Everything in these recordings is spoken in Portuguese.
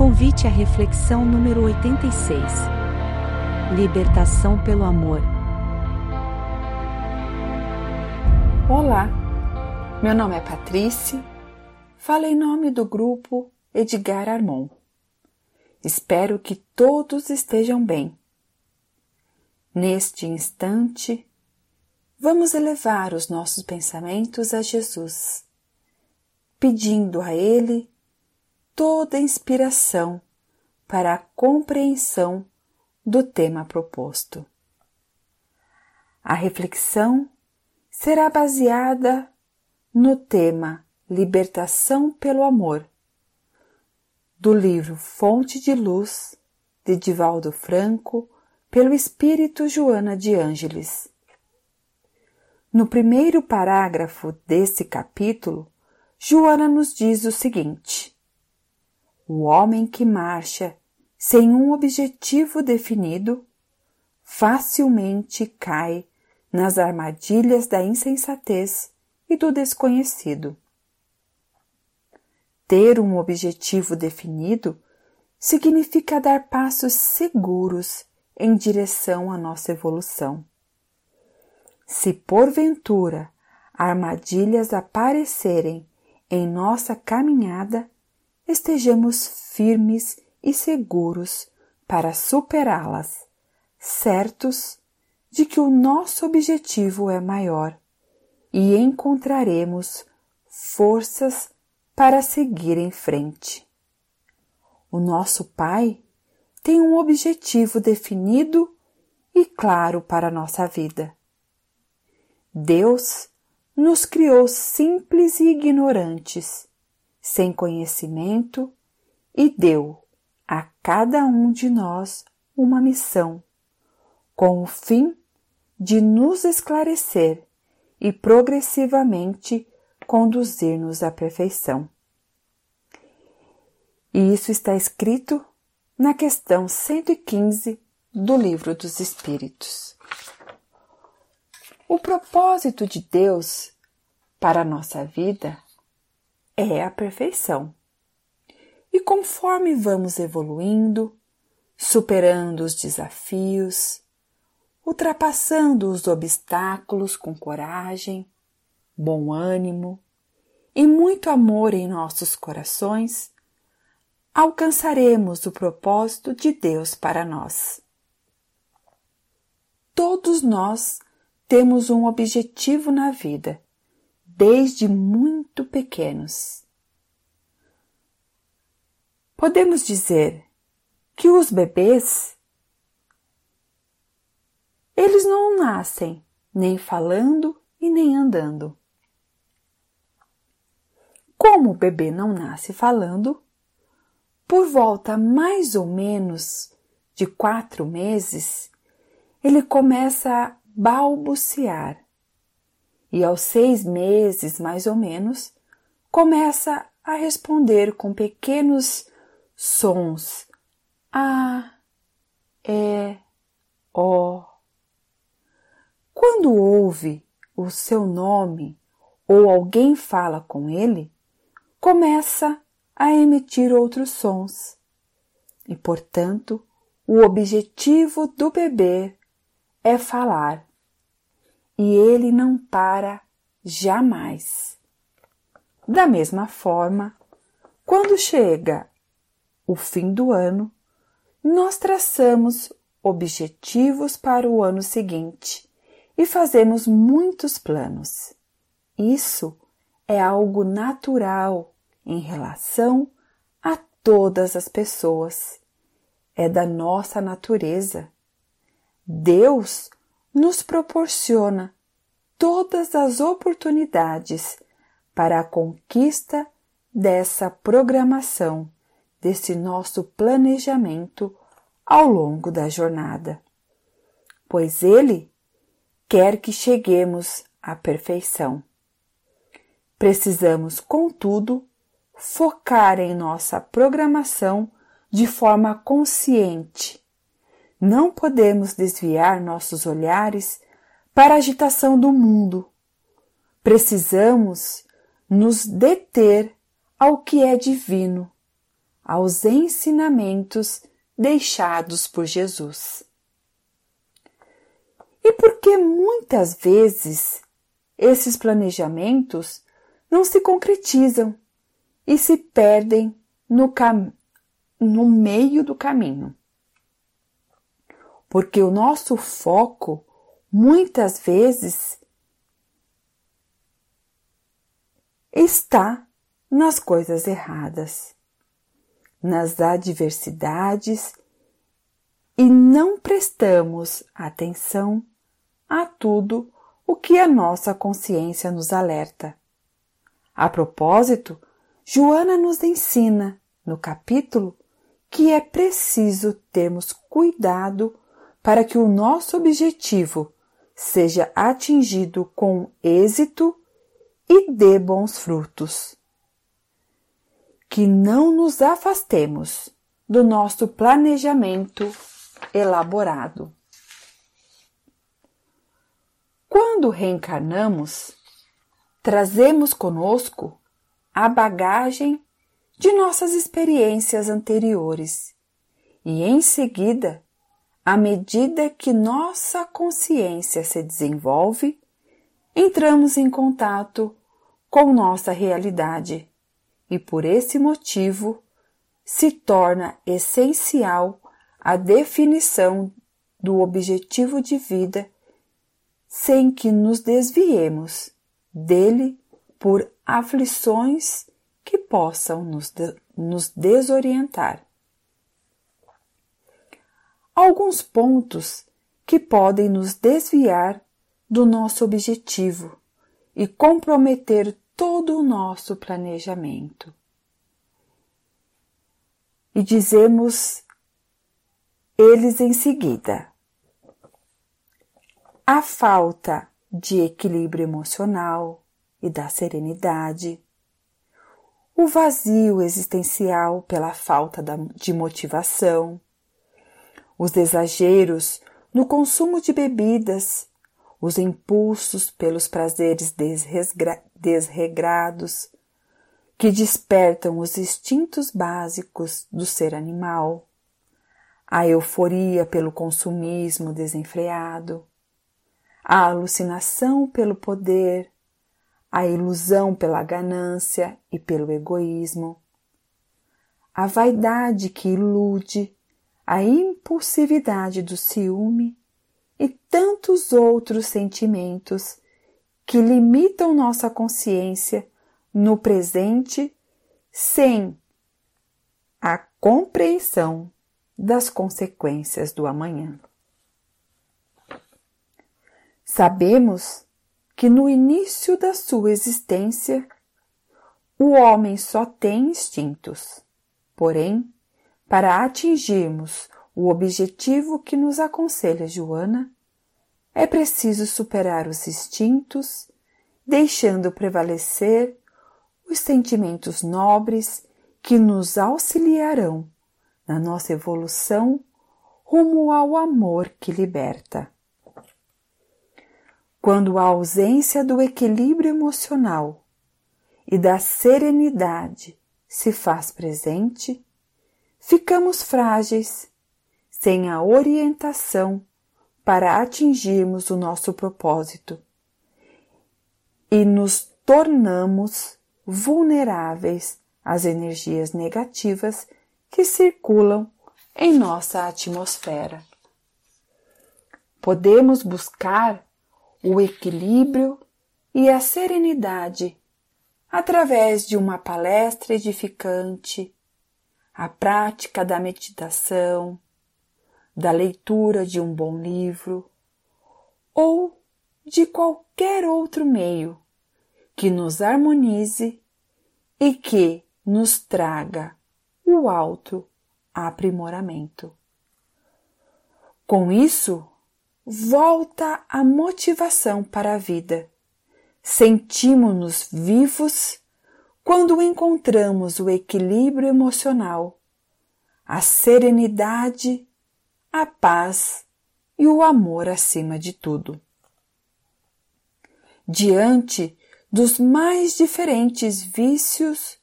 Convite à reflexão número 86. Libertação pelo amor. Olá, meu nome é Patrícia, falo em nome do grupo Edgar Armon. Espero que todos estejam bem. Neste instante, vamos elevar os nossos pensamentos a Jesus, pedindo a Ele toda a inspiração para a compreensão do tema proposto. A reflexão será baseada no tema Libertação pelo Amor, do livro Fonte de Luz, de Divaldo Franco, pelo Espírito Joana de Ângeles. No primeiro parágrafo desse capítulo, Joana nos diz o seguinte: O homem que marcha sem um objetivo definido facilmente cai nas armadilhas da insensatez e do desconhecido. Ter um objetivo definido significa dar passos seguros em direção à nossa evolução. Se porventura armadilhas aparecerem em nossa caminhada, estejamos firmes e seguros para superá-las, certos de que o nosso objetivo é maior e encontraremos forças para seguir em frente. O nosso Pai tem um objetivo definido e claro para a nossa vida. Deus nos criou simples e ignorantes, sem conhecimento, e deu a cada um de nós uma missão, com o fim de nos esclarecer e progressivamente conduzir-nos à perfeição. E isso está escrito na questão 115 do Livro dos Espíritos. O propósito de Deus para a nossa vida é a perfeição. E conforme vamos evoluindo, superando os desafios, ultrapassando os obstáculos com coragem, bom ânimo e muito amor em nossos corações, alcançaremos o propósito de Deus para nós. Todos nós temos um objetivo na vida, desde muito pequenos. Podemos dizer que os bebês eles não nascem nem falando e nem andando. Como o bebê não nasce falando, por volta mais ou menos de quatro meses, ele começa a balbuciar e aos seis meses, mais ou menos, começa a responder com pequenos sons A, E, O. Quando ouve o seu nome ou alguém fala com ele, começa a emitir outros sons. E, portanto, o objetivo do bebê é falar. E ele não para jamais. Da mesma forma, quando chega o fim do ano, nós traçamos objetivos para o ano seguinte e fazemos muitos planos. Isso é algo natural em relação a todas as pessoas. É da nossa natureza. Deus nos proporciona todas as oportunidades para a conquista dessa programação, desse nosso planejamento ao longo da jornada. Pois Ele quer que cheguemos à perfeição. Precisamos, contudo, focar em nossa programação de forma consciente. Não podemos desviar nossos olhares para a agitação do mundo. Precisamos nos deter ao que é divino, aos ensinamentos deixados por Jesus. E porque muitas vezes esses planejamentos não se concretizam e se perdem no, no meio do caminho. Porque o nosso foco muitas vezes está nas coisas erradas, nas adversidades e não prestamos atenção a tudo o que a nossa consciência nos alerta. A propósito, Joana nos ensina, no capítulo, que é preciso termos cuidado para que o nosso objetivo seja atingido com êxito e dê bons frutos. Que não nos afastemos do nosso planejamento elaborado. Quando reencarnamos, trazemos conosco a bagagem de nossas experiências anteriores e, em seguida, à medida que nossa consciência se desenvolve, entramos em contato com nossa realidade e, por esse motivo, se torna essencial a definição do objetivo de vida sem que nos desviemos dele por aflições que possam nos, nos desorientar. Alguns pontos que podem nos desviar do nosso objetivo e comprometer todo o nosso planejamento. E dizemos eles em seguida. A falta de equilíbrio emocional e da serenidade, o vazio existencial pela falta de motivação, os exageros no consumo de bebidas, os impulsos pelos prazeres desregrados, que despertam os instintos básicos do ser animal, a euforia pelo consumismo desenfreado, a alucinação pelo poder, a ilusão pela ganância e pelo egoísmo, a vaidade que ilude, a impulsividade do ciúme e tantos outros sentimentos que limitam nossa consciência no presente sem a compreensão das consequências do amanhã. Sabemos que no início da sua existência o homem só tem instintos. Porém, para atingirmos o objetivo que nos aconselha Joana, é preciso superar os instintos, deixando prevalecer os sentimentos nobres que nos auxiliarão na nossa evolução rumo ao amor que liberta. Quando a ausência do equilíbrio emocional e da serenidade se faz presente, ficamos frágeis, sem a orientação para atingirmos o nosso propósito e nos tornamos vulneráveis às energias negativas que circulam em nossa atmosfera. Podemos buscar o equilíbrio e a serenidade através de uma palestra edificante, a prática da meditação, da leitura de um bom livro ou de qualquer outro meio que nos harmonize e que nos traga o alto aprimoramento. Com isso, volta a motivação para a vida. Sentimos-nos vivos quando encontramos o equilíbrio emocional, a serenidade, a paz e o amor acima de tudo. Diante dos mais diferentes vícios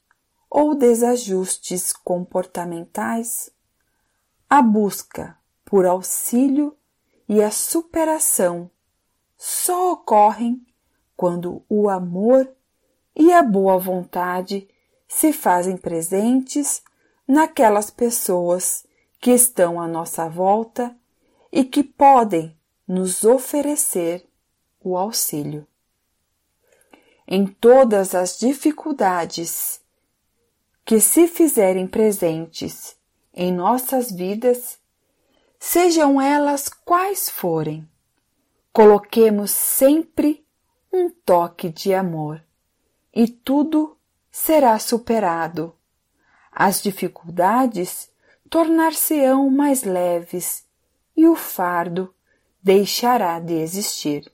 ou desajustes comportamentais, a busca por auxílio e a superação só ocorrem quando o amor e a boa vontade se fazem presentes naquelas pessoas que estão à nossa volta e que podem nos oferecer o auxílio. Em todas as dificuldades que se fizerem presentes em nossas vidas, sejam elas quais forem, coloquemos sempre um toque de amor e tudo será superado. As dificuldades tornar-se-ão mais leves e o fardo deixará de existir.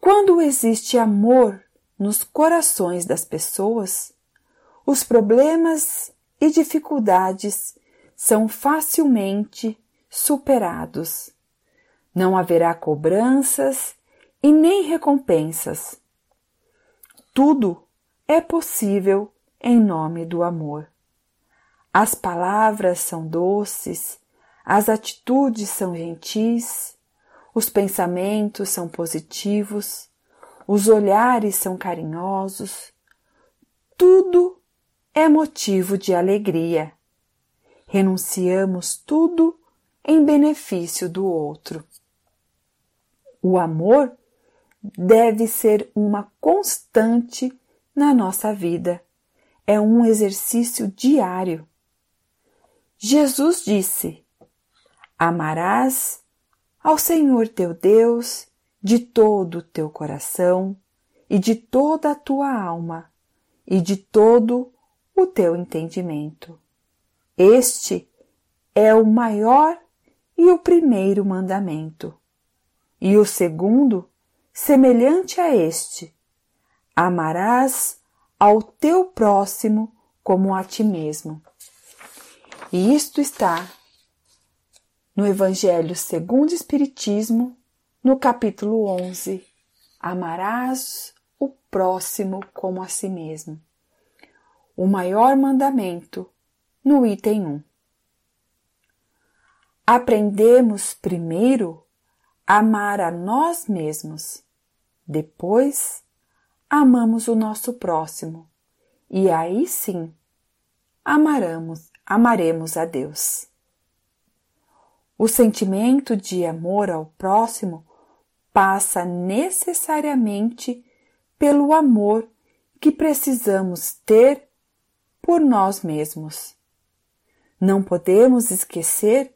Quando existe amor nos corações das pessoas, os problemas e dificuldades são facilmente superados. Não haverá cobranças e nem recompensas. Tudo é possível em nome do amor. As palavras são doces, as atitudes são gentis, os pensamentos são positivos, os olhares são carinhosos. Tudo é motivo de alegria. Renunciamos tudo em benefício do outro. O amor deve ser uma constante na nossa vida. É um exercício diário. Jesus disse: Amarás ao Senhor teu Deus de todo o teu coração e de toda a tua alma e de todo o teu entendimento. Este é o maior e o primeiro mandamento. E o segundo, semelhante a este: amarás ao teu próximo como a ti mesmo. E isto está no Evangelho segundo o Espiritismo, no capítulo 11, Amarás o próximo como a si mesmo. O maior mandamento, no item 1. Aprendemos primeiro amar a nós mesmos, depois amamos o nosso próximo e aí sim amaremos, amaremos a Deus. O sentimento de amor ao próximo passa necessariamente pelo amor que precisamos ter por nós mesmos. Não podemos esquecer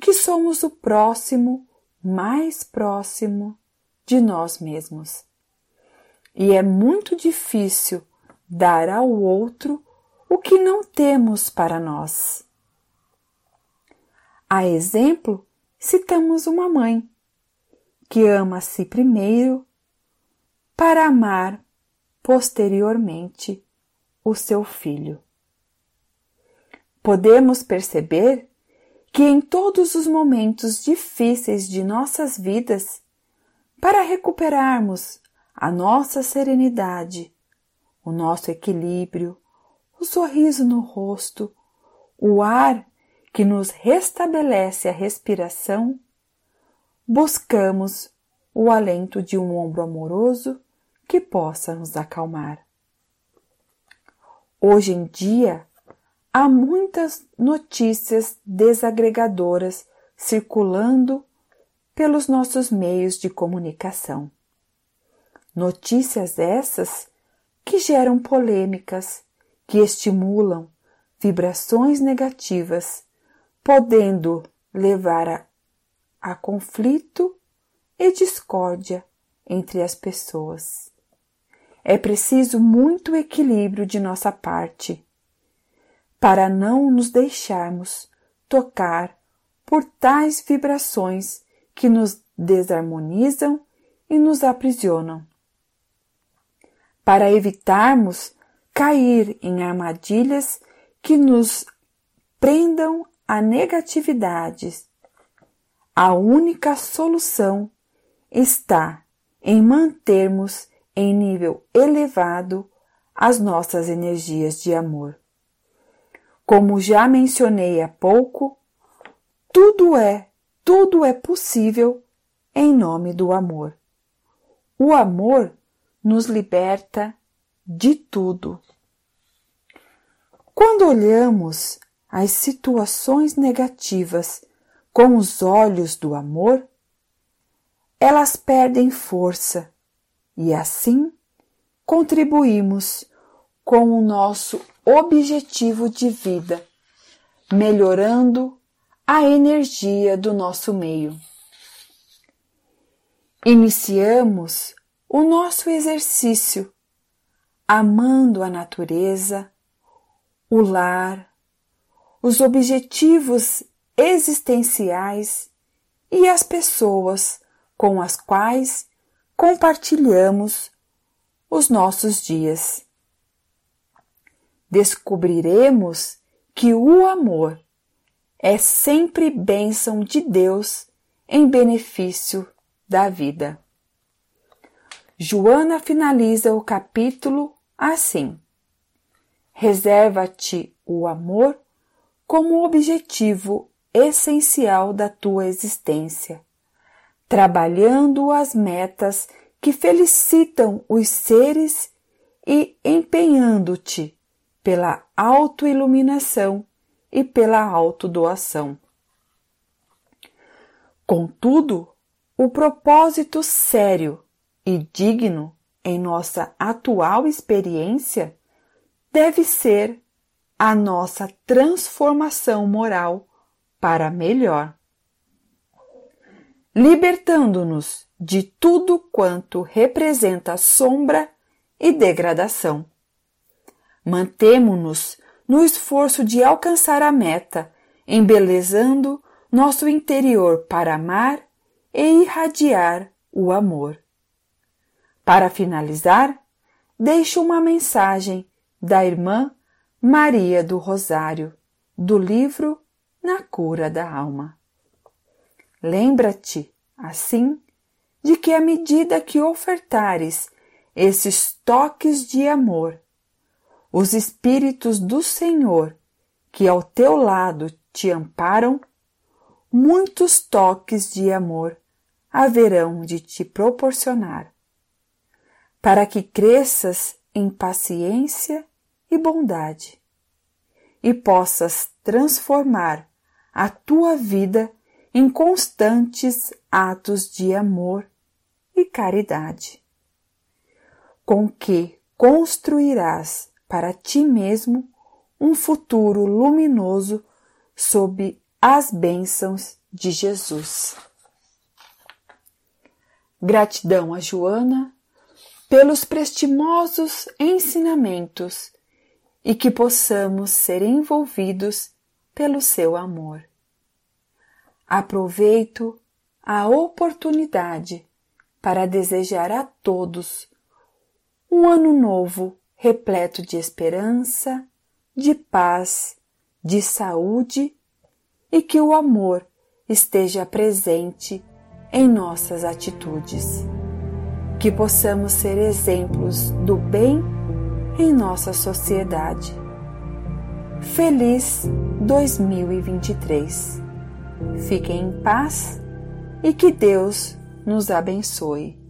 que somos o próximo mais próximo de nós mesmos. E é muito difícil dar ao outro o que não temos para nós. A exemplo, citamos uma mãe que ama a si primeiro para amar posteriormente o seu filho. Podemos perceber que em todos os momentos difíceis de nossas vidas, para recuperarmos a nossa serenidade, o nosso equilíbrio, o sorriso no rosto, o ar que nos restabelece a respiração, buscamos o alento de um ombro amoroso que possa nos acalmar. Hoje em dia, há muitas notícias desagregadoras circulando pelos nossos meios de comunicação. Notícias essas que geram polêmicas, que estimulam vibrações negativas podendo levar a, a conflito e discórdia entre as pessoas. É preciso muito equilíbrio de nossa parte para não nos deixarmos tocar por tais vibrações que nos desarmonizam e nos aprisionam. Para evitarmos cair em armadilhas que nos prendam a negatividade. A única solução está em mantermos em nível elevado as nossas energias de amor. Como já mencionei há pouco, tudo é, tudo é possível em nome do amor. O amor nos liberta de tudo. Quando olhamos as situações negativas com os olhos do amor, elas perdem força e assim contribuímos com o nosso objetivo de vida, melhorando a energia do nosso meio. Iniciamos o nosso exercício amando a natureza, o lar, os objetivos existenciais e as pessoas com as quais compartilhamos os nossos dias. Descobriremos que o amor é sempre bênção de Deus em benefício da vida. Joana finaliza o capítulo assim: Reserva-te o amor como objetivo essencial da tua existência, trabalhando as metas que felicitam os seres e empenhando-te pela autoiluminação e pela autodoação. Contudo, o propósito sério e digno em nossa atual experiência deve ser a nossa transformação moral para melhor, libertando-nos de tudo quanto representa sombra e degradação. Mantemo-nos no esforço de alcançar a meta, embelezando nosso interior para amar e irradiar o amor. Para finalizar, deixo uma mensagem da irmã Maria do Rosário, do livro Na Cura da Alma. Lembra-te, assim, de que à medida que ofertares esses toques de amor, os Espíritos do Senhor que ao teu lado te amparam, muitos toques de amor haverão de te proporcionar, para que cresças em paciência e bondade, e possas transformar a tua vida em constantes atos de amor e caridade, com que construirás para ti mesmo um futuro luminoso sob as bênçãos de Jesus. Gratidão a Joana pelos prestimosos ensinamentos e que possamos ser envolvidos pelo seu amor. Aproveito a oportunidade para desejar a todos um ano novo repleto de esperança, de paz, de saúde e que o amor esteja presente em nossas atitudes. Que possamos ser exemplos do bem em nossa sociedade. Feliz 2023. Fiquem em paz e que Deus nos abençoe.